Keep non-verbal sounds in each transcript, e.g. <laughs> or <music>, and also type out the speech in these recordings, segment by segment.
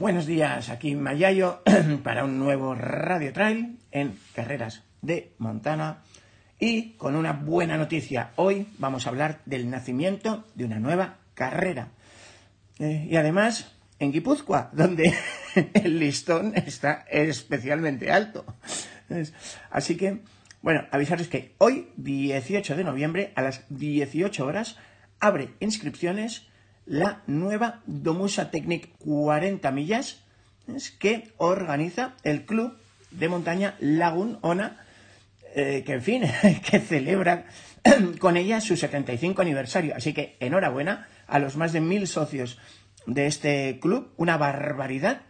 Buenos días, aquí Mayayo <clears throat> para un nuevo Radio Trail en Carreras de Montana y con una buena noticia. Hoy vamos a hablar del nacimiento de una nueva carrera. Eh, y además en Guipúzcoa, <laughs> donde el listón está especialmente alto. Así que, bueno, avisaros que hoy, 18 de noviembre, a las 18 horas, abre inscripciones la nueva Domusa Technic 40 millas que organiza el club de montaña Lagun Ona, eh, que en fin, <laughs> que celebra <clears throat> con ella su 75 aniversario. Así que enhorabuena a los más de mil socios de este club, una barbaridad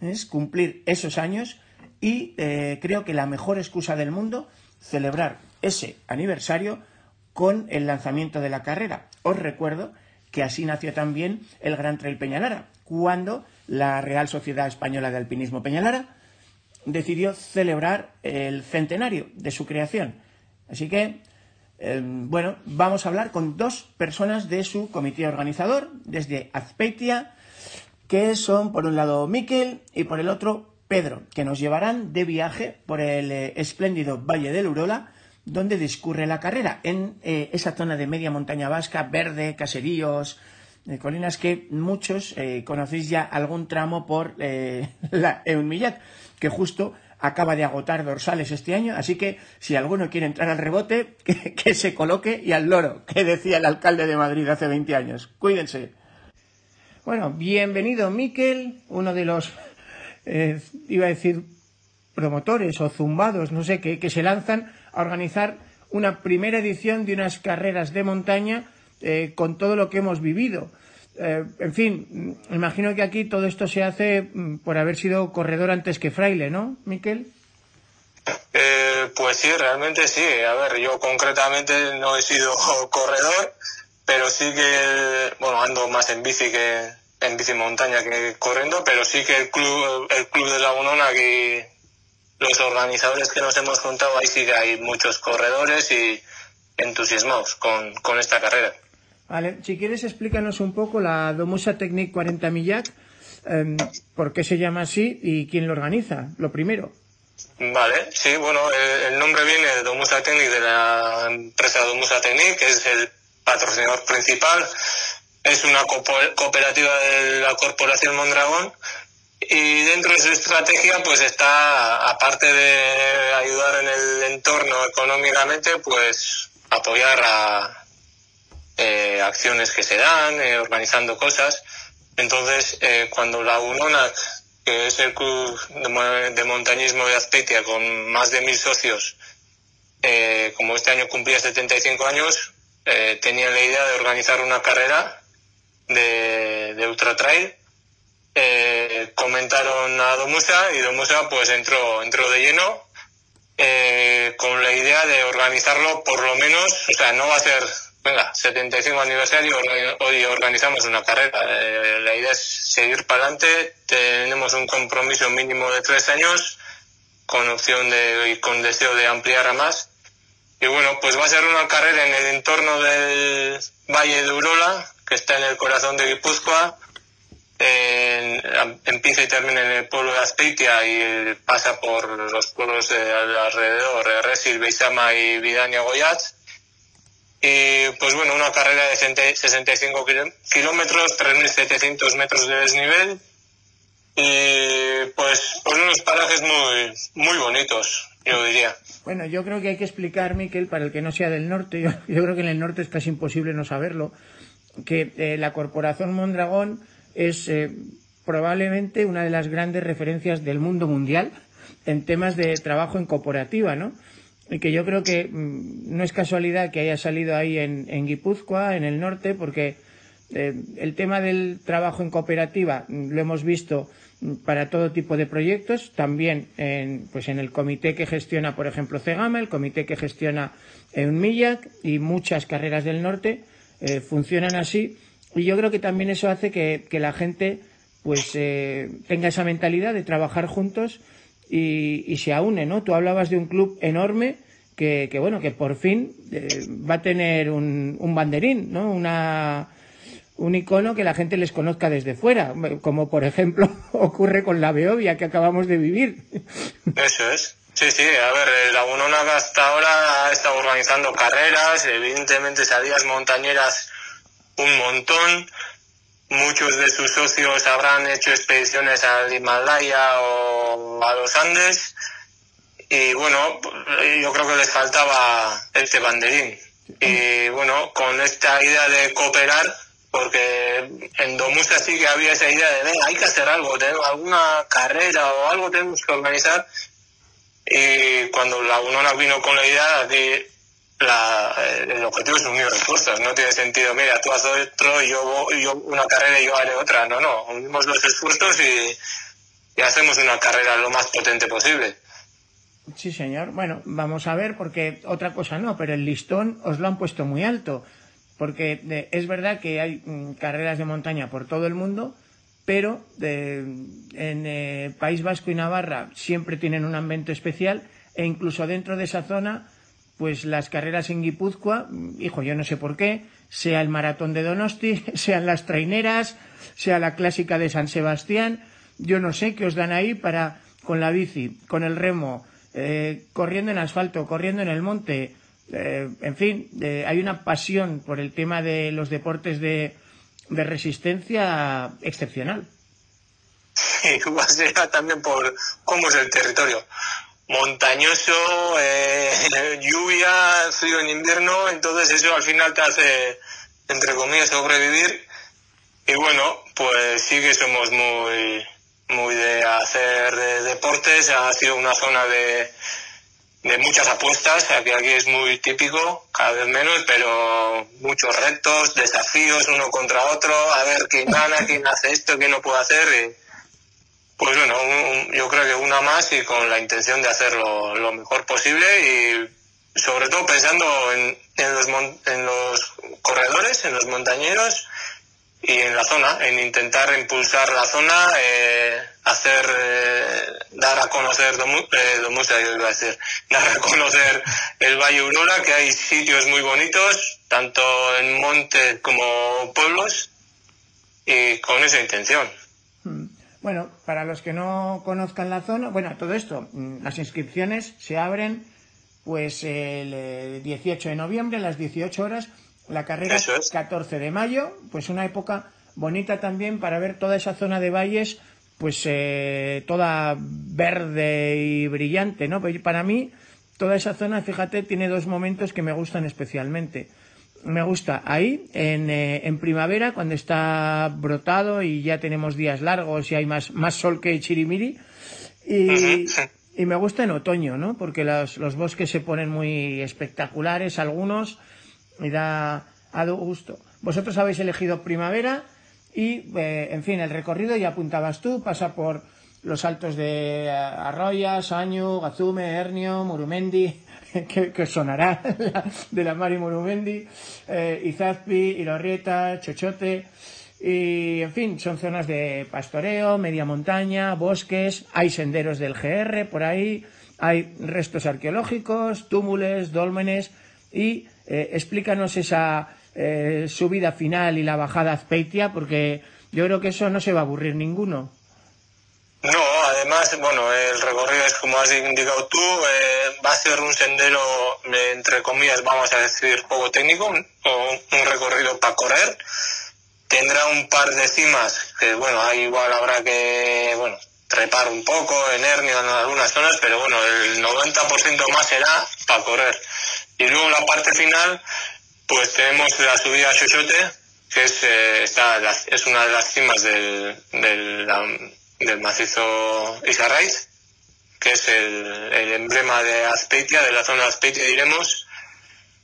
es cumplir esos años y eh, creo que la mejor excusa del mundo celebrar ese aniversario con el lanzamiento de la carrera. Os recuerdo que así nació también el Gran Trail Peñalara, cuando la Real Sociedad Española de Alpinismo Peñalara decidió celebrar el centenario de su creación. Así que, eh, bueno, vamos a hablar con dos personas de su comité organizador, desde Azpeitia, que son por un lado Miquel y por el otro Pedro, que nos llevarán de viaje por el eh, espléndido Valle del Urola donde discurre la carrera, en eh, esa zona de media montaña vasca, verde, caseríos, eh, colinas que muchos eh, conocéis ya algún tramo por <laughs> la Eunmillat, que justo acaba de agotar dorsales este año, así que si alguno quiere entrar al rebote, <laughs> que, que se coloque y al loro, <laughs> que decía el alcalde de Madrid hace 20 años. Cuídense. Bueno, bienvenido Miquel, uno de los, iba a decir, promotores o zumbados, no sé, que, que se lanzan a organizar una primera edición de unas carreras de montaña eh, con todo lo que hemos vivido. Eh, en fin, imagino que aquí todo esto se hace mm, por haber sido corredor antes que fraile, ¿no, Miquel? Eh, pues sí, realmente sí. A ver, yo concretamente no he sido <laughs> corredor, pero sí que, bueno, ando más en bici que en bici montaña que corriendo, pero sí que el club, el club de Lagunona que los organizadores que nos hemos juntado, ahí sí que hay muchos corredores y entusiasmados con, con esta carrera. Vale, si quieres explícanos un poco la Domusa Technic 40 Millac, eh, por qué se llama así y quién lo organiza, lo primero. Vale, sí, bueno, el, nombre viene de Domusa Technic, de la empresa Domusa Technic, que es el patrocinador principal. Es una cooperativa de la Corporación Mondragón y dentro de su estrategia, pues está, aparte de ayudar en el entorno económicamente, pues apoyar a eh, acciones que se dan, eh, organizando cosas. Entonces, eh, cuando la UNONAC, que es el club de, montañismo de Azpeitia con más de mil socios, como este año cumplía 75 años, tenía la idea de organizar una carrera de, de ultra trail eh, comentaron a Domusa y Domusa pues entró, entró de lleno eh, con la idea de organizarlo por lo menos, o sea, no va a ser, venga, 75 aniversario, hoy organizamos una carrera. Eh, la idea es seguir para adelante, tenemos un compromiso mínimo de tres años con opción de, y con deseo de ampliar a más. Y bueno, pues va a ser una carrera en el entorno del Valle de Urola, que está en el corazón de Guipúzcoa, empieza y termina en el pueblo de Aspeitia y pasa por los pueblos de alrededor, Resil, Beisama y Vidania Goyat. Y pues bueno, una carrera de 65 kilómetros, 3.700 metros de desnivel y pues, unos parajes muy, muy bonitos, yo diría. Bueno, yo creo que hay que explicar, Miquel, para el que no sea del norte, <laughs> yo, creo que en el norte es casi imposible no saberlo, que eh, la Corporación Mondragón es eh, probablemente una de las grandes referencias del mundo mundial en temas de trabajo en cooperativa, ¿no? Y que yo creo que mm, no es casualidad que haya salido ahí en, en Guipúzcoa, en el norte, porque eh, el tema del trabajo en cooperativa mm, lo hemos visto mm, para todo tipo de proyectos, también en, pues en el comité que gestiona, por ejemplo, Cegama, el comité que gestiona Unmillac y muchas carreras del norte eh, funcionan así y yo creo que también eso hace que, la gente pues eh, tenga esa mentalidad de trabajar juntos y, se aúne, ¿no? Tú hablabas de un club enorme que, bueno, que por fin eh, va a tener un, banderín, ¿no? Una, un icono que la gente les conozca desde fuera, como por ejemplo <laughs> ocurre con la Beovia que acabamos de vivir. Eso es. Sí, sí, a ver, la Unona hasta ahora ha estado organizando carreras, evidentemente salidas montañeras un montón. Muchos de sus socios habrán hecho expediciones al Himalaya o a los Andes. Y bueno, yo creo que les faltaba este banderín. Y bueno, con esta idea de cooperar, porque en Domusa sí que había esa idea de, hay que hacer algo, tenemos alguna carrera o algo tenemos que organizar. Y cuando la UNONA vino con la idea de la, el objetivo es unir esfuerzos, no tiene sentido, mira, tú haces otro y yo, yo una carrera y yo haré otra, no, no, unimos los esfuerzos y, y hacemos una carrera lo más potente posible. Sí, señor. Bueno, vamos a ver, porque otra cosa no, pero el listón os lo han puesto muy alto, porque es verdad que hay mm, carreras de montaña por todo el mundo, pero en eh, País Vasco y Navarra siempre tienen un ambiente especial e incluso dentro de esa zona, pues las carreras en Guipúzcoa, mm, hijo, yo no sé por qué, sea el maratón de Donosti, <laughs> sean las traineras, sea la clásica de San Sebastián, yo no sé qué os dan ahí para con la bici, con el remo, eh, corriendo en asfalto, corriendo en el monte, eh, en fin, hay una pasión por el tema de los deportes de, resistencia excepcional. <laughs> Igual será también por cómo es el territorio. Montañoso, eh, <laughs> lluvia, frío en invierno, entonces eso al final te hace, entre comillas, sobrevivir. Y bueno, pues sí que somos muy, muy de hacer deportes, ha sido una zona de, de muchas apuestas, aquí, aquí es muy típico, cada vez menos, pero muchos retos, desafíos uno contra otro, a ver quién gana, quién hace esto, quién no puede hacer. Pues bueno, yo creo que una más y con la intención de hacerlo lo mejor posible y sobre todo pensando en, en, los, en los corredores, en los montañeros y en la zona, en intentar impulsar la zona, eh, hacer, eh, dar a conocer eh, Domusa, yo iba a <laughs> dar a conocer el Valle Aurora, que hay sitios muy bonitos, tanto en montes como pueblos, y con esa intención. Hmm. Bueno, para los que no conozcan la zona, bueno, todo esto, mm, las inscripciones se abren pues el 18 de noviembre a las 18 horas la carrera es 14 de mayo, pues una época bonita también para ver toda esa zona de valles, pues eh, toda verde y brillante, ¿no? Pues para mí, toda esa zona, fíjate, tiene dos momentos que me gustan especialmente. Me gusta ahí, en, eh, en primavera, cuando está brotado y ya tenemos días largos y hay más, más sol que chirimiri. Y, y me gusta en otoño, ¿no? Porque los, los bosques se ponen muy espectaculares, algunos y da, a gusto. Vosotros habéis elegido primavera y, eh, en fin, el recorrido ya apuntabas tú, pasa por los altos de Arroyas, Año, Gazume, Hernio, Murumendi, <laughs> que, sonará <laughs> de la Mari Murumendi, eh, Izazpi, Ilorrieta, Chochote, y en fin, son zonas de pastoreo, media montaña, bosques, hay senderos del GR por ahí, hay restos arqueológicos, túmules, dólmenes y eh, explícanos esa eh, subida final y la bajada Azpeitia, porque yo creo que eso no se va a aburrir ninguno. No, además, bueno, el recorrido es como has indicado tú, eh, va a ser un sendero, entre comillas, vamos a decir, poco técnico, un, un recorrido para correr. Tendrá un par de cimas que, bueno, ahí igual habrá que, bueno, trepar un poco en hernio en algunas zonas, pero bueno, el 90% más será para correr. Y luego la parte final, pues tenemos la subida a Xochote, que es, eh, es una de las cimas del, del, macizo Isarraiz, que es el, el, emblema de Azpeitia, de la zona Azpeitia, diremos.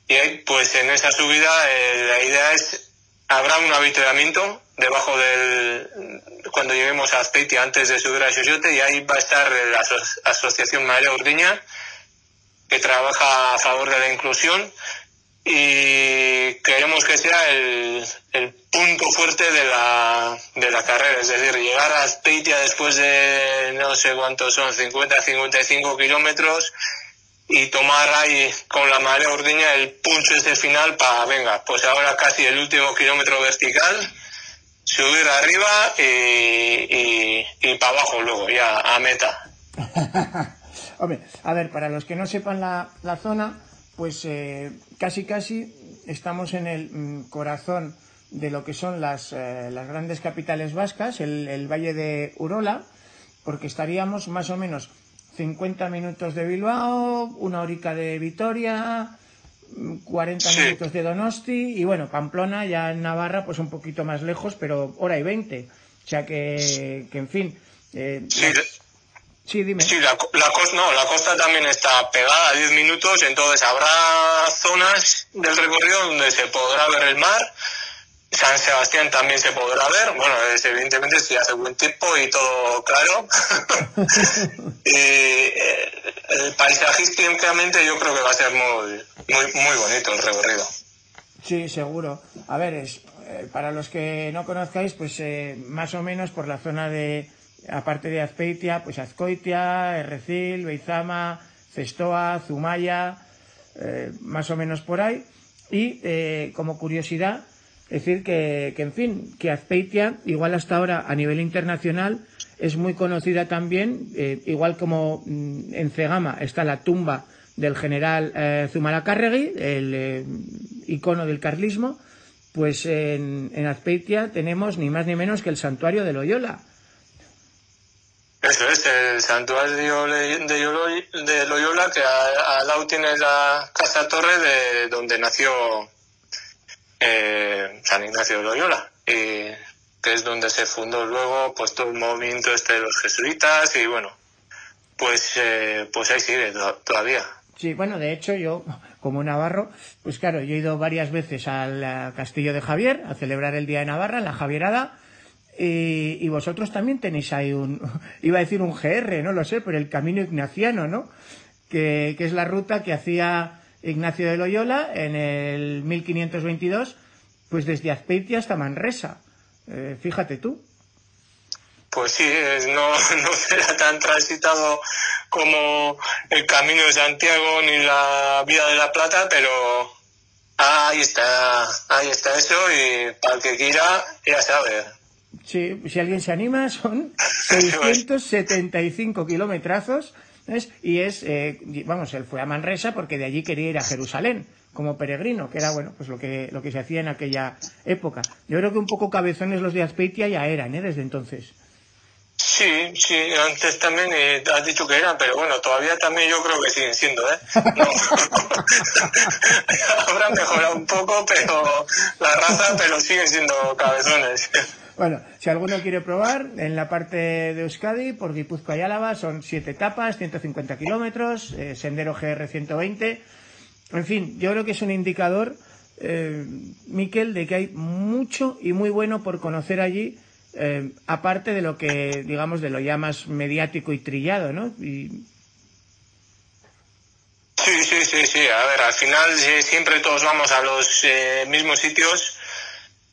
Y ahí, pues en esa subida, eh, la idea es, habrá un avituallamiento debajo del, cuando lleguemos a Azpeitia antes de subir a Xochote, y ahí va a estar la Asociación María Urdiña, que trabaja a favor de la inclusión y queremos que sea el, el punto fuerte de la, de la carrera, es decir, llegar a Speitia después de no sé cuántos son, 50, 55 kilómetros y tomar ahí con la marea ordeña el pulso ese final para, venga, pues ahora casi el último kilómetro vertical, subir arriba y, y, para abajo luego, ya a meta. <laughs> Hombre, a ver, para los que no sepan la, la zona, pues eh, casi casi estamos en el mm, corazón de lo que son las, eh, las grandes capitales vascas, el, el Valle de Urola, porque estaríamos más o menos 50 minutos de Bilbao, una horica de Vitoria, 40 minutos de Donosti y bueno, Pamplona ya en Navarra pues un poquito más lejos, pero hora y 20. O sea que, que en fin. Eh, sí, dime. Sí, la, costa, no, la costa también está pegada a 10 minutos, entonces habrá zonas del recorrido donde se podrá ver el mar San Sebastián también se podrá ver, bueno, es, evidentemente si hace buen tiempo y todo claro. <laughs> y eh, paisajísticamente yo creo que va a ser muy, muy, muy bonito el recorrido. Sí, seguro. A ver, es, eh, para los que no conozcáis, pues eh, más o menos por la zona de, aparte de Azpeitia, pues Azcoitia, Errecil, Beizama, Cestoa, Zumaya, más o menos por ahí. Y como curiosidad, decir, que, en fin, que Azpeitia, igual hasta ahora a nivel internacional, es muy conocida también, eh, igual como mm, en Cegama está la tumba del general eh, Zumalacárregui, el eh, icono del carlismo, pues en, Azpeitia tenemos ni más ni menos que el santuario de Loyola. Eso es, el santuario de Loyola, que al lado tiene la casa torre de donde nació eh, San Ignacio de Loyola, y, que es donde se fundó luego pues todo el movimiento este de los jesuitas y bueno, pues, eh, pues ahí sigue todavía. Sí, bueno, de hecho yo, como navarro, pues claro, yo he ido varias veces al Castillo de Javier a celebrar el Día de Navarra, la Javierada, y, y, vosotros también tenéis ahí un, <laughs> iba a decir un GR, no lo sé, pero el Camino Ignaciano, ¿no? Que, que es la ruta que hacía Ignacio de Loyola en el 1522, pues desde Azpeitia hasta Manresa. Eh, fíjate tú. Pues sí, no, <laughs> no será tan transitado como el Camino de Santiago ni la Vía de la Plata, pero ahí está, ahí está eso y para el que quiera ya sabe. Sí, si alguien se anima, son <laughs> 675 kilómetros y es, eh, vamos, él fue a Manresa porque de allí quería ir a Jerusalén como peregrino, que era, bueno, pues lo que, lo que se hacía en aquella época. Yo creo que un poco cabezones los de Aspeitia ya eran, ¿eh? Desde entonces. Sí, sí, antes también eh, has dicho que eran, pero bueno, todavía también yo creo que siguen siendo, ¿eh? <laughs> Habrán mejorado un poco, pero la raza, pero siguen siendo cabezones. Bueno, si alguno quiere probar, en la parte de Euskadi, por Guipúzcoa y Álava, son siete etapas, 150 kilómetros, eh, sendero GR 120. En fin, yo creo que es un indicador, eh, Miquel, de que hay mucho y muy bueno por conocer allí, eh, aparte de lo que, digamos, de lo ya más mediático y trillado, ¿no? Sí, sí, sí, sí. A ver, al final siempre todos vamos a los mismos sitios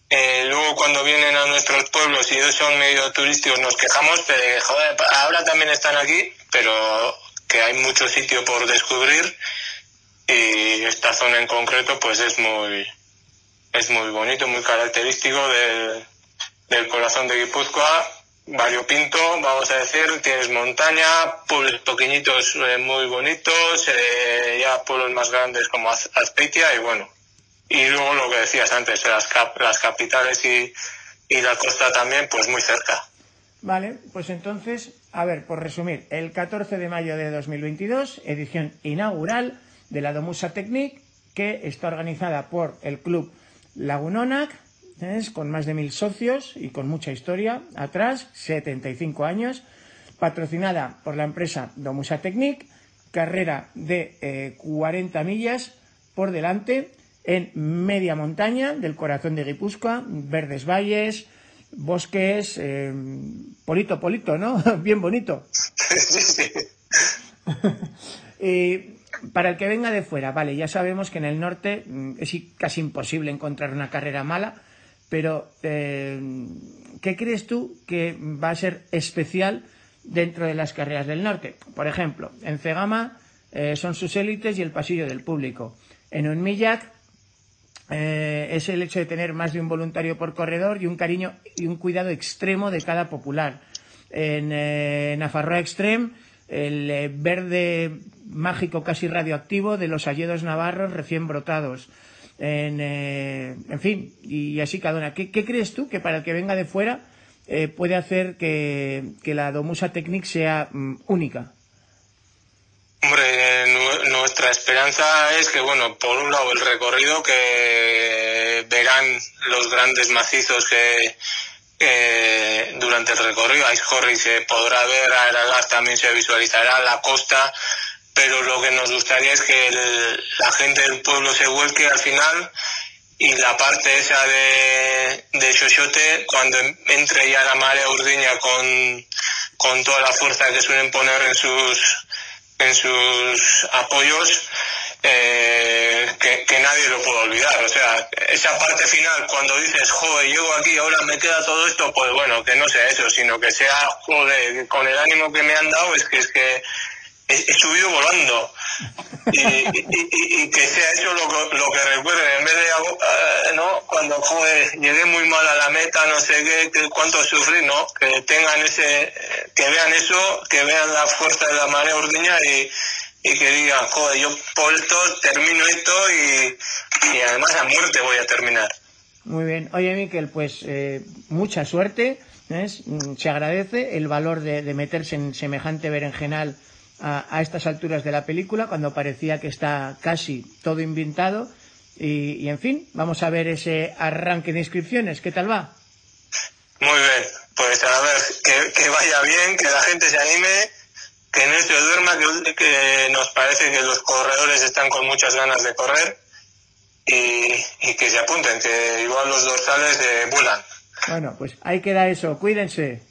eh, luego cuando vienen a nuestros pueblos y son medio turísticos nos quejamos, pero joder, ahora también están aquí, pero que hay mucho sitio por descubrir y esta zona en concreto pues es muy es muy bonito, muy característico del, del corazón de Guipúzcoa, variopinto, vamos a decir, tienes montaña, pueblos pequeñitos eh, muy bonitos, eh, ya pueblos más grandes como Azpeitia y bueno, y luego lo que decías antes, las, las capitales y, y la costa también, pues muy cerca. Vale, pues entonces, a ver, por resumir, el 14 de mayo de 2022, edición inaugural de la Domusa Technique, que está organizada por el club Lagunonac, con más de mil socios y con mucha historia atrás, 75 años, patrocinada por la empresa Domusa Technique, carrera de 40 eh, millas por delante, en media montaña del corazón de Guipúzcoa, verdes valles, bosques, eh, polito, polito, ¿no? <laughs> Bien bonito. Y <laughs> para el que venga de fuera, vale, ya sabemos que en el norte mm, es casi imposible encontrar una carrera mala, pero eh, ¿qué crees tú que va a ser especial dentro de las carreras del norte? Por ejemplo, en Cegama eh, son sus élites y el pasillo del público. En Unmillac eh, es el hecho de tener más de un voluntario por corredor y un cariño y un cuidado extremo de cada popular. En eh, Extreme, el eh, verde mágico casi radioactivo de los alledos navarros recién brotados. En, eh, en fin, y así cada una. ¿Qué, ¿Qué, crees tú que para el que venga de fuera puede hacer que, la Domusa Technique sea mm, única? Hombre, nuestra esperanza es que, bueno, por un lado el recorrido que verán los grandes macizos que, que durante el recorrido, Horry se podrá ver, Aeragas también se visualizará, la costa, pero lo que nos gustaría es que la gente del pueblo se vuelque al final y la parte esa de, de Xochote, cuando entre ya la marea urdiña con, con toda la fuerza que suelen poner en sus, en sus apoyos, eh, que, que, nadie lo pueda olvidar. O sea, esa parte final, cuando dices, joder, llego aquí, ahora me queda todo esto, pues bueno, que no sea eso, sino que sea, joder, con el ánimo que me han dado, es que es que subido volando. Y, que sea eso lo, lo que recuerden, en vez de, uh, ¿no? Cuando, joder, llegué muy mal a la meta, no sé qué, cuánto sufrí, ¿no? Que tengan ese, que vean eso, que vean la fuerza de la marea urdiña y, y que digan, joder, yo por esto termino esto y, y además a muerte voy a terminar. Muy bien. Oye, Miquel, pues eh, mucha suerte. ¿ves? Se agradece el valor de, de meterse en semejante berenjenal a, a, estas alturas de la película, cuando parecía que está casi todo inventado. Y, y, en fin, vamos a ver ese arranque de inscripciones. ¿Qué tal va? Muy bien. Pues a ver, que, que vaya bien, que la gente se anime, que no se duerma, que, que nos parece que los corredores están con muchas ganas de correr y, y que se apunten, que igual los dorsales eh, vuelan. Bueno, pues ahí queda eso. Cuídense.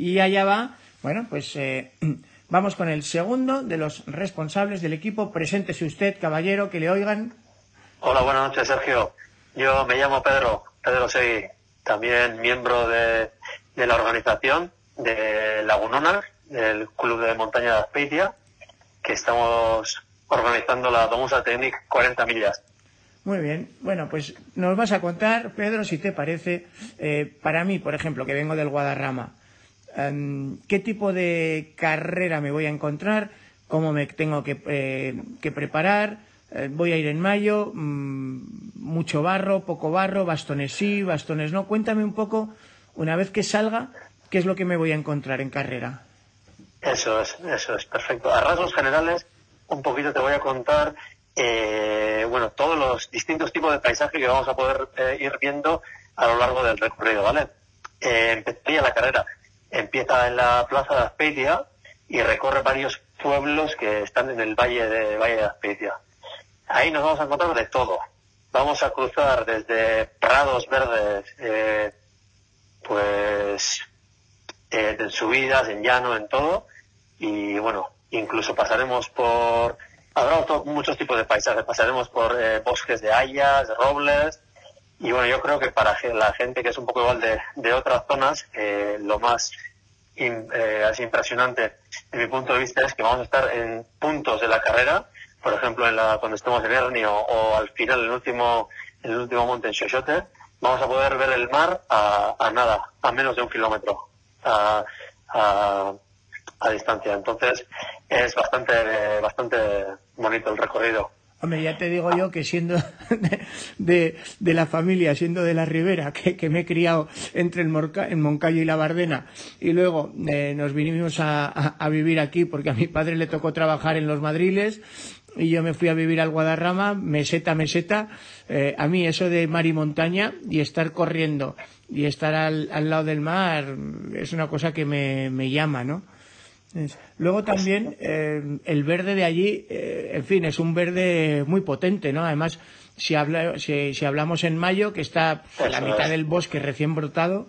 Y allá va, bueno, pues eh, <clears throat> vamos con el segundo de los responsables del equipo. Preséntese usted, caballero, que le oigan. Hola, buenas noches, Sergio. Yo me llamo Pedro, Pedro Seguí, también miembro de, de la organización de Lagunona, del Club de Montaña de Aspeitia, que estamos organizando la Domusa Technic 40 millas. Muy bien. Bueno, pues nos vas a contar, Pedro, si te parece, eh, para mí, por ejemplo, que vengo del Guadarrama, um, ¿qué tipo de carrera me voy a encontrar? ¿Cómo me tengo que, eh, preparar? Eh, voy a ir en mayo, mmm, mucho barro, poco barro, bastones sí, bastones no. Cuéntame un poco, una vez que salga, qué es lo que me voy a encontrar en carrera. Eso es, eso es, perfecto. A rasgos generales, un poquito te voy a contar, eh, bueno, todos los distintos tipos de paisaje que vamos a poder eh, ir viendo a lo largo del recorrido, ¿vale? Eh, empezaría la carrera. Empieza en la plaza de Aspeitia y recorre varios pueblos que están en el valle de Valle de Aspeitia. Ahí nos vamos a encontrar de todo. Vamos a cruzar desde prados verdes, eh, pues eh, en subidas, en llano, en todo. Y bueno, incluso pasaremos por... Habrá muchos tipos de paisajes. Pasaremos por eh, bosques de hayas, de robles. Y bueno, yo creo que para la gente que es un poco igual de, de otras zonas, eh, lo más eh, así impresionante, de mi punto de vista, es que vamos a estar en puntos de la carrera por ejemplo, en la, cuando estemos en Ernio o al final, el último, el último monte en Xochote, vamos a poder ver el mar a, a nada, a menos de un kilómetro a, a distancia. Entonces, es bastante, bastante bonito el recorrido. Hombre, ya te digo yo que siendo de, de, la familia, siendo de la Ribera, que, que me he criado entre el, Morca, el Moncayo y la Bardena, y luego eh, nos vinimos a, a, a, vivir aquí porque a mi padre le tocó trabajar en los Madriles y yo me fui a vivir al Guadarrama, meseta, meseta. Eh, a mí eso de mar y montaña y estar corriendo y estar al, al lado del mar es una cosa que me, me llama, ¿no? Luego también eh, el verde de allí, eh, en fin, es un verde muy potente, ¿no? Además, si, habla, si, si hablamos en mayo, que está en la mitad del bosque recién brotado.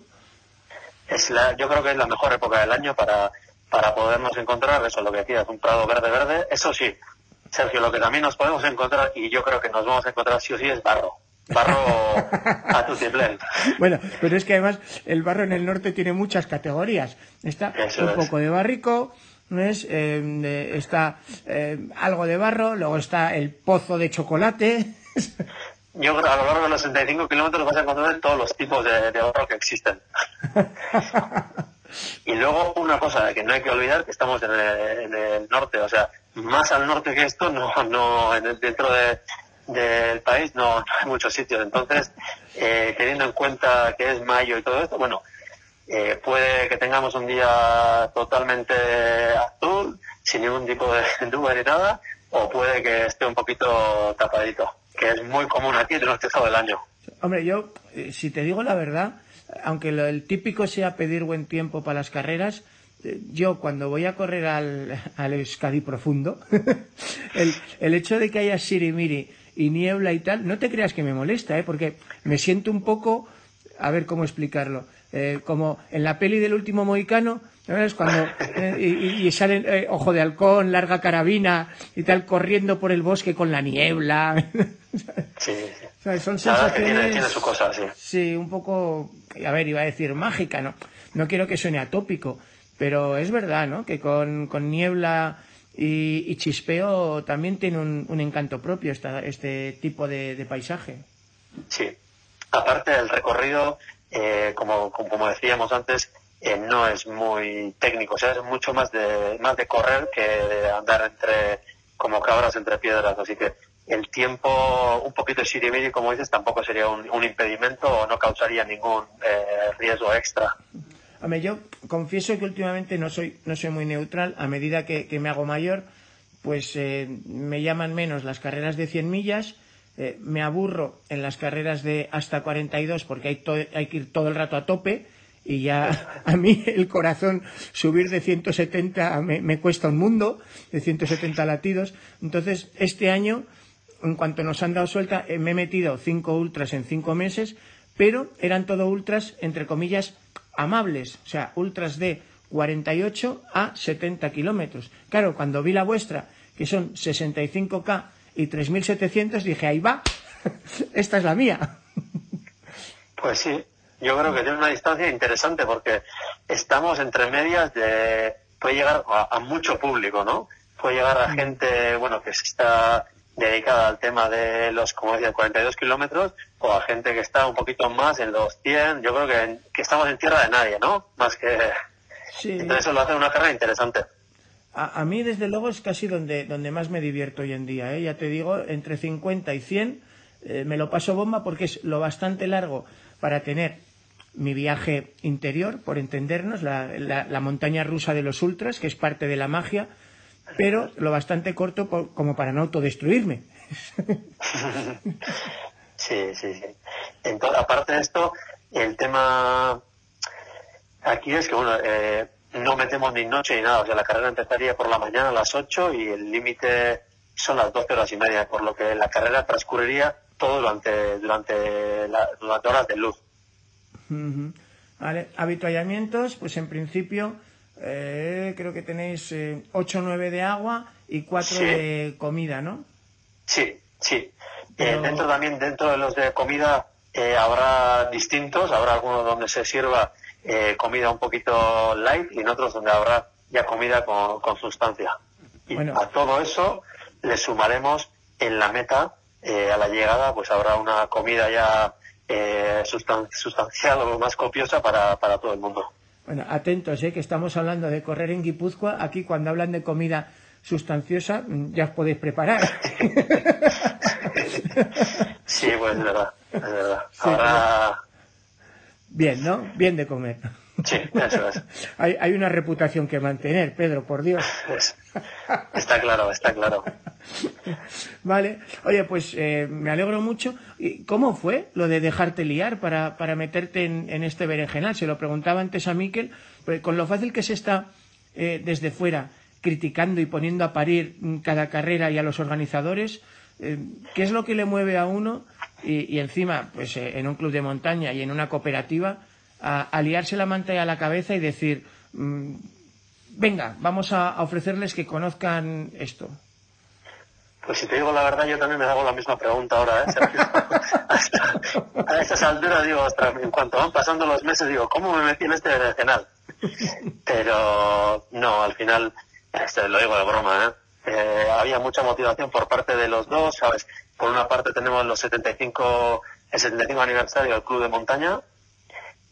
Es la, yo creo que es la mejor época del año para, para podernos encontrar, eso es lo que decías, un prado verde verde. Eso sí, Sergio, lo que también nos podemos encontrar, y yo creo que nos vamos a encontrar sí o sí, es barro. Barro a tu. Bueno, pero es que además el barro en el norte tiene muchas categorías. Está Eso un es. poco de barrico, ¿ves? Eh, está eh, algo de barro, luego está el pozo de chocolate. Yo a lo largo de los 65 kilómetros vas a encontrar todos los tipos de, de barro que existen. <laughs> y luego una cosa que no hay que olvidar, que estamos en el, norte, o sea, más al norte que esto, no, no dentro de, del país <laughs> no, hay muchos sitios. Entonces, eh, teniendo en cuenta que es mayo y todo esto, bueno, eh, puede que tengamos un día totalmente azul, sin ningún tipo de <laughs> nube ni nada, o puede que esté un poquito tapadito, que es muy común aquí durante todo el año. Hombre, yo, eh, si te digo la verdad, aunque lo, el típico sea pedir buen tiempo para las carreras, yo cuando voy a correr al, <laughs> al Euskadi profundo, el, el hecho de que haya sirimiri y niebla y tal, no te creas que me molesta, ¿eh? porque me siento un poco, a ver cómo explicarlo, eh, como en la peli del último mohicano, ¿sabes? Cuando eh, y, y, salen eh, ojo de halcón, larga carabina y tal, corriendo por el bosque con la niebla. <laughs> sí, Son sensaciones. Tiene, su cosa, sí. Sí, un poco, a ver, iba a decir mágica, ¿no? No quiero que suene atópico, pero es verdad, ¿no? Que con, con niebla y, Chispeo también tiene un, encanto propio esta, este tipo de, paisaje. Sí, aparte del recorrido, eh, como, como, decíamos antes, eh, no es muy técnico, o sea, es mucho más de, más de correr que de andar entre, como cabras entre piedras, así que el tiempo un poquito de como dices, tampoco sería un, impedimento o no causaría ningún eh, riesgo extra. Hombre, yo confieso que últimamente no soy, no soy muy neutral. A medida que, me hago mayor, pues eh, me llaman menos las carreras de 100 millas. Eh, me aburro en las carreras de hasta 42 porque hay, hay que ir todo el rato a tope y ya <laughs> a mí el corazón subir de 170 me, me, cuesta un mundo, de 170 latidos. Entonces, este año, en cuanto nos han dado suelta, eh, me he metido cinco ultras en cinco meses, pero eran todo ultras, entre comillas, amables, o sea, ultras de 48 a 70 kilómetros. Claro, cuando vi la vuestra, que son 65K y 3.700, dije, ahí va, <laughs> esta es la mía. Pues sí, yo creo que tiene una distancia interesante porque estamos entre medias de... puede llegar a, mucho público, ¿no? Puede llegar a mm. gente, bueno, que está dedicada al tema de los, como decía, 42 kilómetros, o a gente que está un poquito más en los 100. Yo creo que, que estamos en tierra de nadie, ¿no? Más que... Sí. Entonces eso lo hace una carrera interesante. A, mí, desde luego, es casi donde, donde más me divierto hoy en día. ¿eh? Ya te digo, entre 50 y 100 eh, me lo paso bomba porque es lo bastante largo para tener mi viaje interior, por entendernos, la, la montaña rusa de los ultras, que es parte de la magia, pero lo bastante corto como para no autodestruirme. <laughs> sí, sí, sí. Entonces, aparte de esto, el tema aquí es que, bueno, eh, no metemos ni noche ni nada. O sea, la carrera empezaría por la mañana a las 8 y el límite son las 12 horas y media, por lo que la carrera transcurriría todo durante, durante, la, durante horas de luz. Vale, habituallamientos, pues en principio eh, creo que tenéis eh, 8 o 9 de agua y 4 de comida, ¿no? Sí, sí. Eh, dentro también, dentro de los de comida, eh, habrá distintos, habrá algunos donde se sirva comida un poquito light y en otros donde habrá ya comida con, sustancia. Y a todo eso le sumaremos en la meta, a la llegada, pues habrá una comida ya sustancial o más copiosa para todo el mundo. Bueno, atentos, ¿eh? que estamos hablando de correr en Guipúzcoa. Aquí, cuando hablan de comida sustanciosa, mm, ya os podéis preparar. sí, pues es verdad. Es verdad. Ahora... Bien, ¿no? Bien de comer. Sí, eso es. Hay, hay una reputación que mantener, Pedro, por Dios. Está claro, está claro. Vale. Oye, pues eh, me alegro mucho. ¿Cómo fue lo de dejarte liar para, para meterte en, en, este berenjenal? Se lo preguntaba antes a Miquel, con lo fácil que se está eh, desde fuera criticando y poniendo a parir cada carrera y a los organizadores, eh, ¿qué es lo que le mueve a uno? Y, y encima, pues en un club de montaña y en una cooperativa, a, liarse la manta a la cabeza y decir, mm, venga, vamos a, ofrecerles que conozcan esto. Pues si te digo la verdad, yo también me hago la misma pregunta ahora. ¿eh? <laughs> a estas alturas, digo, en cuanto van pasando los meses, digo, ¿cómo me metí en este canal? Pero no, al final Este, lo digo de broma, ¿eh? ¿eh? Había mucha motivación por parte de los dos, ¿sabes? Por una parte tenemos los 75, el 75 aniversario del Club de Montaña,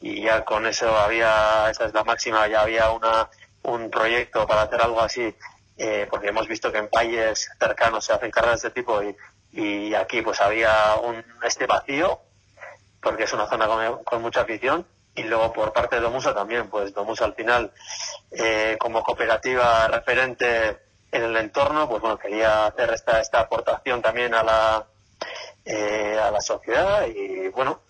y ya con eso había, esa es la máxima, ya había una, un proyecto para hacer algo así, eh, porque hemos visto que en países cercanos se hacen carreras de este tipo y, y aquí pues había un, este vacío, porque es una zona con, mucha afición, y luego por parte de Domusa también, pues Domusa al final, eh, como cooperativa referente en el entorno, pues bueno, quería hacer esta, esta aportación también a la, eh, a la sociedad y bueno,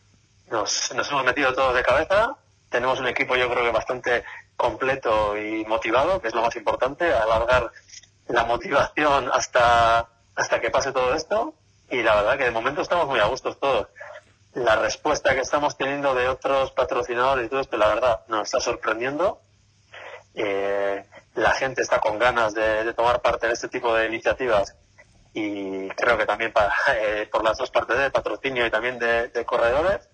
nos, nos hemos metido todos de cabeza. Tenemos un equipo yo creo que bastante completo y motivado, que es lo más importante, alargar la motivación hasta, hasta que pase todo esto. Y la verdad que de momento estamos muy a gustos todos. La respuesta que estamos teniendo de otros patrocinadores y todo esto, la verdad, nos está sorprendiendo. Eh, la gente está con ganas de, tomar parte en este tipo de iniciativas y creo que también para, <laughs> eh, por las dos partes de patrocinio y también de corredores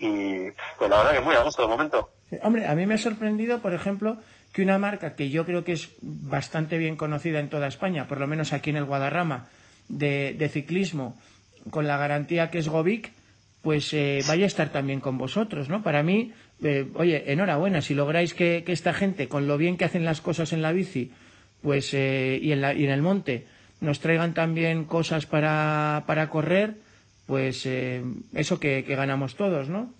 y pues la verdad que muy a gusto de momento. Hombre, a mí me ha sorprendido, por ejemplo, que una marca que yo creo que es bastante bien conocida en toda España, por lo menos aquí en el Guadarrama, de, ciclismo, con la garantía que es Govic, pues eh, vaya a estar también con vosotros, ¿no? Para mí, eh, oye, enhorabuena, si lográis que, esta gente, con lo bien que hacen las cosas en la bici, pues eh, y, en la, y en el monte, nos traigan también cosas para, para correr, pues eh, eso que, ganamos todos, ¿no?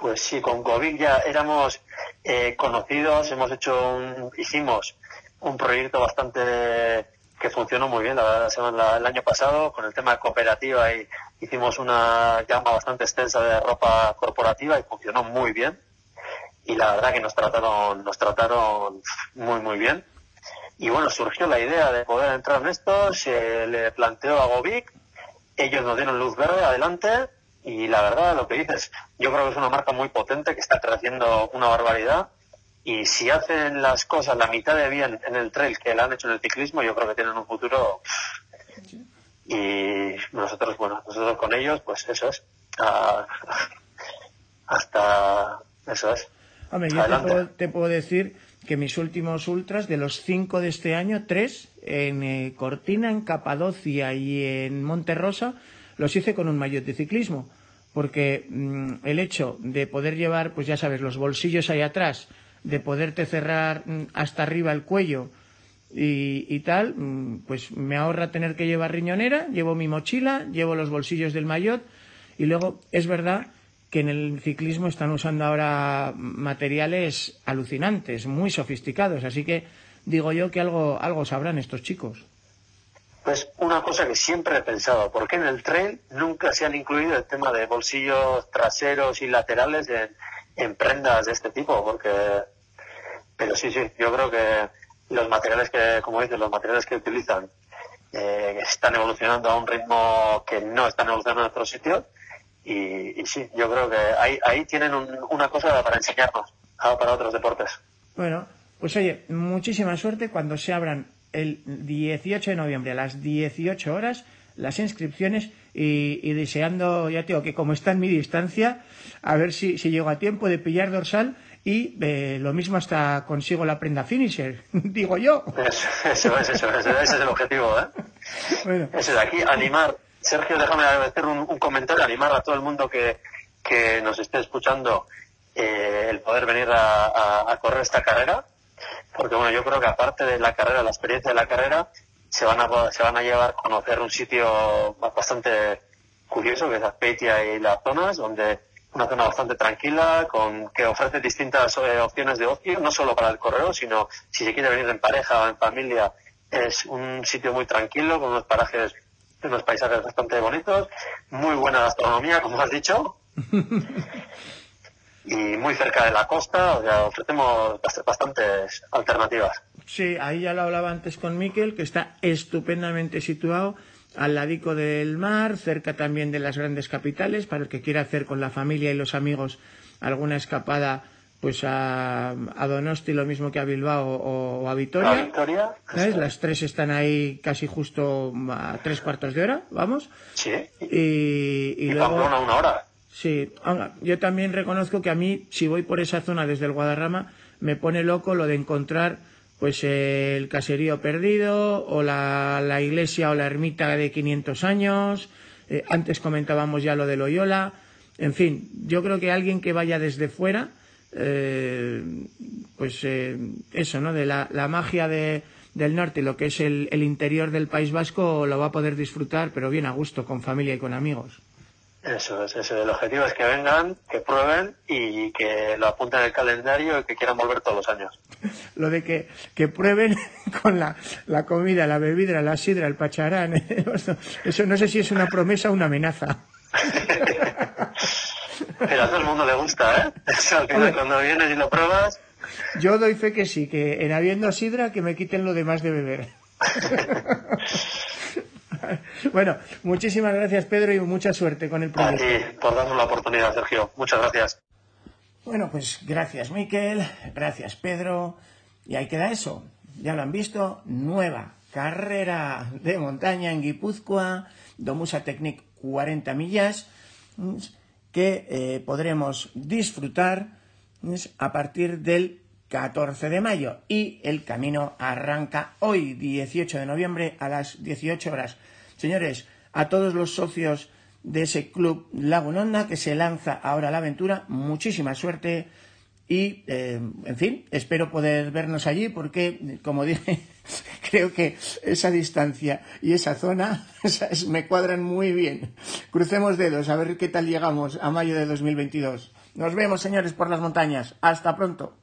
Pues sí, con COVID ya éramos eh, conocidos, hemos hecho un, hicimos un proyecto bastante que funcionó muy bien, la verdad, el año pasado con el tema de cooperativa y hicimos una gama bastante extensa de ropa corporativa y funcionó muy bien. Y la verdad que nos trataron, nos trataron muy, muy bien. Y bueno, surgió la idea de poder entrar en esto, se le planteó a Govic ellos nos dieron luz verde adelante y la verdad, lo que dices, yo creo que es una marca muy potente que está creciendo una barbaridad y si hacen las cosas la mitad de bien en el trail que la han hecho en el ciclismo, yo creo que tienen un futuro y nosotros, bueno, nosotros con ellos, pues eso es, hasta eso es. Hombre, yo te puedo, decir que mis últimos ultras, de los cinco de este año, tres en eh, Cortina, en Capadocia y en Monterrosa, los hice con un maillot de ciclismo. Porque mm, el hecho de poder llevar, pues ya sabes, los bolsillos ahí atrás, de poderte cerrar mm, hasta arriba el cuello y, tal, mm, pues me ahorra tener que llevar riñonera, llevo mi mochila, llevo los bolsillos del maillot y luego es verdad que en el ciclismo están usando ahora materiales alucinantes, muy sofisticados, así que digo yo que algo, algo sabrán estos chicos. Pues una cosa que siempre he pensado, ¿por qué en el tren nunca se han incluido el tema de bolsillos traseros y laterales en, prendas de este tipo? Porque, pero sí, sí, yo creo que los materiales que, como dices, los materiales que utilizan eh, están evolucionando a un ritmo que no están evolucionando en otros sitios y, sí, yo creo que ahí, ahí tienen una cosa para enseñarnos para otros deportes. Bueno, pues oye, muchísima suerte cuando se abran el 18 de noviembre a las 18 horas las inscripciones y, deseando, ya tengo que como está en mi distancia, a ver si, si llego a tiempo de pillar dorsal y eh, lo mismo hasta consigo la prenda finisher, <laughs> digo yo. Eso, es, eso, ese es el objetivo, ¿eh? Bueno. Ese de aquí, animar Sergio, déjame hacer un, comentario, animar a todo el mundo que, nos esté escuchando eh, el poder venir a, correr esta carrera, porque bueno, yo creo que aparte de la carrera, la experiencia de la carrera, se van a, se van a llevar a conocer un sitio bastante curioso que es Azpeitia y las zonas, donde una zona bastante tranquila, con que ofrece distintas eh, opciones de ocio, no solo para el correo, sino si se quiere venir en pareja o en familia, es un sitio muy tranquilo, con unos parajes unos paisajes bastante bonitos, muy buena gastronomía, como has dicho, <laughs> y muy cerca de la costa, o sea, ofrecemos bastantes alternativas. Sí, ahí ya lo hablaba antes con Miquel, que está estupendamente situado al ladico del mar, cerca también de las grandes capitales, para el que quiera hacer con la familia y los amigos alguna escapada pues a, a, Donosti lo mismo que a Bilbao o, a Vitoria. Las tres están ahí casi justo a tres cuartos de hora, vamos. Sí. Y, y, luego, una, una hora. Sí, yo también reconozco que a mí, si voy por esa zona desde el Guadarrama, me pone loco lo de encontrar pues el caserío perdido o la, la, iglesia o la ermita de 500 años. Eh, antes comentábamos ya lo de Loyola. En fin, yo creo que alguien que vaya desde fuera, eh, pues eh, eso, ¿no? De la, la magia de, del norte, lo que es el, el interior del País Vasco, lo va a poder disfrutar, pero bien a gusto, con familia y con amigos. Eso es, eso. El objetivo es que vengan, que prueben y que lo apunten en el calendario y que quieran volver todos los años. <laughs> Lo de que, que prueben <laughs> con la, la comida, la bebida, la sidra, el pacharán. <laughs> Eso no sé si es una promesa o una amenaza. Pero a todo el mundo le gusta, ¿eh? <laughs> Final, cuando vienes y lo pruebas. Yo doy fe que sí, que en habiendo sidra, que me quiten lo demás de beber. <laughs> bueno, muchísimas gracias Pedro y mucha suerte con el proyecto. A ti por darnos la oportunidad, Sergio. Muchas gracias. Bueno, pues gracias Miquel, gracias Pedro. Y ahí queda eso. Ya lo han visto, nueva carrera de montaña en Guipúzcoa, Domusa Technic 40 millas, que eh, podremos disfrutar a partir del 14 de mayo. Y el camino arranca hoy 18 de noviembre a las 18 horas. Señores, a todos los socios de ese club Lagunonda que se lanza ahora a la aventura, muchísima suerte y, eh, en fin, espero poder vernos allí porque, como dije, <laughs> creo que esa distancia y esa zona <laughs> me cuadran muy bien. Crucemos dedos a ver qué tal llegamos a mayo de 2022. Nos vemos, señores, por las montañas. Hasta pronto.